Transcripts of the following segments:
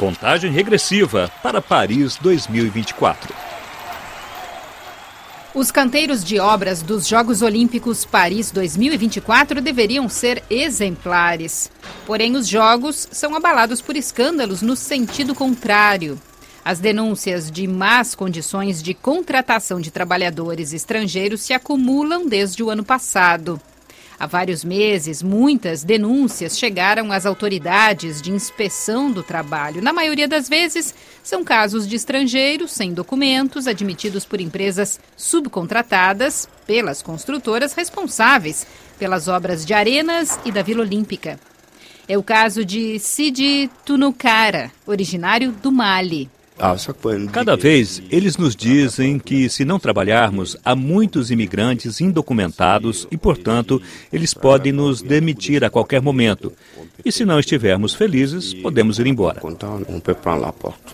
Contagem regressiva para Paris 2024. Os canteiros de obras dos Jogos Olímpicos Paris 2024 deveriam ser exemplares. Porém, os Jogos são abalados por escândalos no sentido contrário. As denúncias de más condições de contratação de trabalhadores estrangeiros se acumulam desde o ano passado. Há vários meses, muitas denúncias chegaram às autoridades de inspeção do trabalho. Na maioria das vezes, são casos de estrangeiros sem documentos, admitidos por empresas subcontratadas pelas construtoras responsáveis pelas obras de arenas e da Vila Olímpica. É o caso de Sidi Tunukara, originário do Mali. Ah, Cada vez eles nos dizem que, se não trabalharmos, há muitos imigrantes indocumentados e, portanto, eles podem nos demitir a qualquer momento. E se não estivermos felizes, podemos ir embora.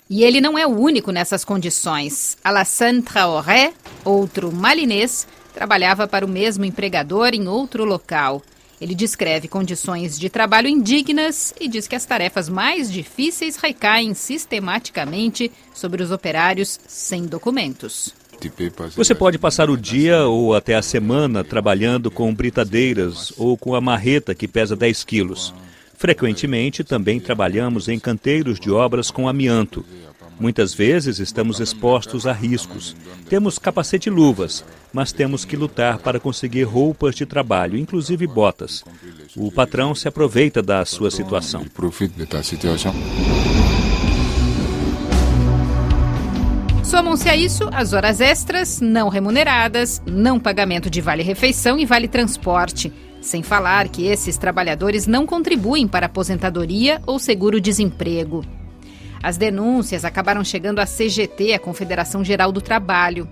E ele não é o único nessas condições. Alassane Traoré, outro malinês, trabalhava para o mesmo empregador em outro local. Ele descreve condições de trabalho indignas e diz que as tarefas mais difíceis recaem sistematicamente sobre os operários sem documentos. Você pode passar o dia ou até a semana trabalhando com britadeiras ou com a marreta que pesa 10 quilos. Frequentemente também trabalhamos em canteiros de obras com amianto. Muitas vezes estamos expostos a riscos. Temos capacete e luvas, mas temos que lutar para conseguir roupas de trabalho, inclusive botas. O patrão se aproveita da sua situação. Somam-se a isso as horas extras, não remuneradas, não pagamento de vale-refeição e vale-transporte. Sem falar que esses trabalhadores não contribuem para aposentadoria ou seguro-desemprego. As denúncias acabaram chegando à CGT, a Confederação Geral do Trabalho.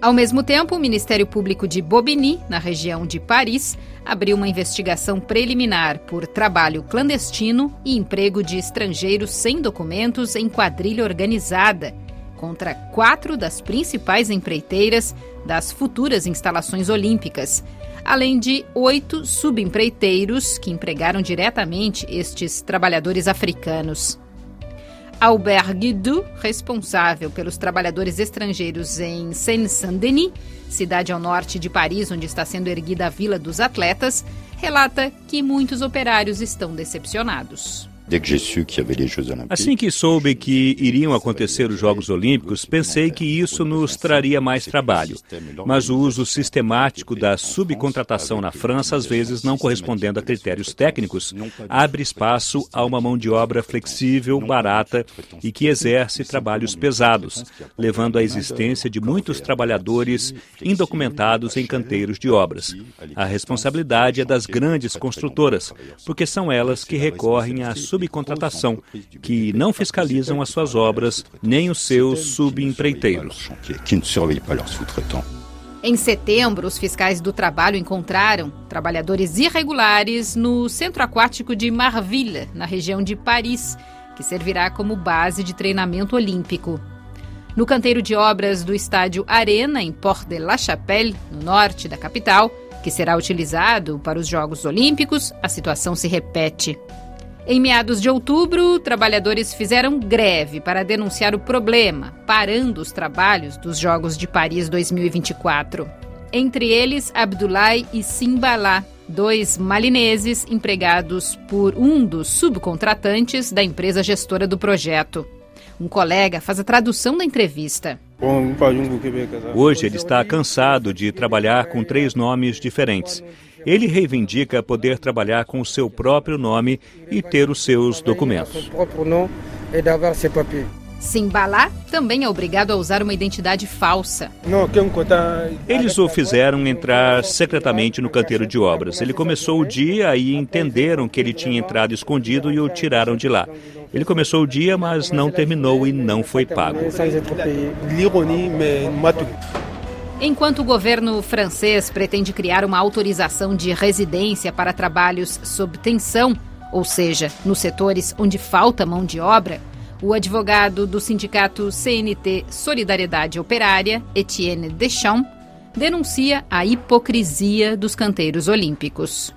Ao mesmo tempo, o Ministério Público de Bobigny, na região de Paris, abriu uma investigação preliminar por trabalho clandestino e emprego de estrangeiros sem documentos em quadrilha organizada contra quatro das principais empreiteiras das futuras instalações olímpicas, além de oito subempreiteiros que empregaram diretamente estes trabalhadores africanos. Albert Guidou, responsável pelos trabalhadores estrangeiros em Seine-Saint-Denis, cidade ao norte de Paris, onde está sendo erguida a Vila dos Atletas, relata que muitos operários estão decepcionados. Assim que soube que iriam acontecer os Jogos Olímpicos, pensei que isso nos traria mais trabalho. Mas o uso sistemático da subcontratação na França, às vezes não correspondendo a critérios técnicos, abre espaço a uma mão de obra flexível, barata e que exerce trabalhos pesados, levando à existência de muitos trabalhadores indocumentados em canteiros de obras. A responsabilidade é das grandes construtoras, porque são elas que recorrem à subcontratação, que não fiscalizam as suas obras nem os seus subempreiteiros. Em setembro, os fiscais do trabalho encontraram trabalhadores irregulares no centro aquático de Marville, na região de Paris, que servirá como base de treinamento olímpico. No canteiro de obras do estádio Arena, em Port de la Chapelle, no norte da capital, que será utilizado para os Jogos Olímpicos, a situação se repete. Em meados de outubro, trabalhadores fizeram greve para denunciar o problema, parando os trabalhos dos Jogos de Paris 2024. Entre eles, Abdoulaye e Simbalá, dois malineses empregados por um dos subcontratantes da empresa gestora do projeto. Um colega faz a tradução da entrevista. Hoje ele está cansado de trabalhar com três nomes diferentes. Ele reivindica poder trabalhar com o seu próprio nome e ter os seus documentos. Simbalá também é obrigado a usar uma identidade falsa. Eles o fizeram entrar secretamente no canteiro de obras. Ele começou o dia e entenderam que ele tinha entrado escondido e o tiraram de lá. Ele começou o dia, mas não terminou e não foi pago. Enquanto o governo francês pretende criar uma autorização de residência para trabalhos sob tensão, ou seja, nos setores onde falta mão de obra, o advogado do sindicato CNT Solidariedade Operária, Etienne Deschamps, denuncia a hipocrisia dos canteiros olímpicos.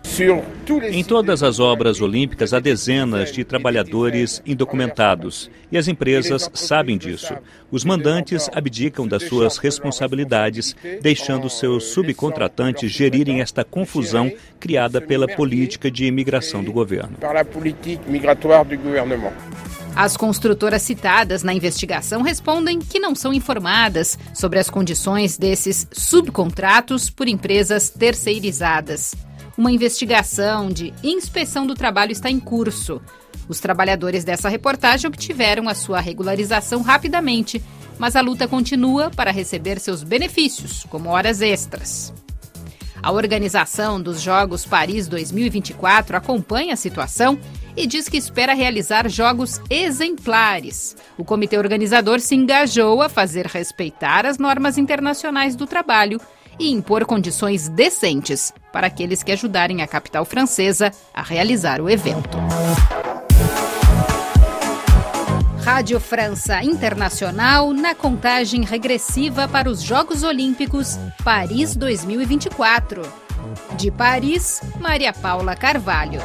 Em todas as obras olímpicas há dezenas de trabalhadores indocumentados e as empresas sabem disso. Os mandantes abdicam das suas responsabilidades, deixando seus subcontratantes gerirem esta confusão criada pela política de imigração do governo. As construtoras citadas na investigação respondem que não são informadas sobre as condições desses subcontratos por empresas terceirizadas. Uma investigação de inspeção do trabalho está em curso. Os trabalhadores dessa reportagem obtiveram a sua regularização rapidamente, mas a luta continua para receber seus benefícios, como horas extras. A organização dos Jogos Paris 2024 acompanha a situação e diz que espera realizar jogos exemplares. O comitê organizador se engajou a fazer respeitar as normas internacionais do trabalho e impor condições decentes para aqueles que ajudarem a capital francesa a realizar o evento. Rádio França Internacional na contagem regressiva para os Jogos Olímpicos Paris 2024. De Paris, Maria Paula Carvalho.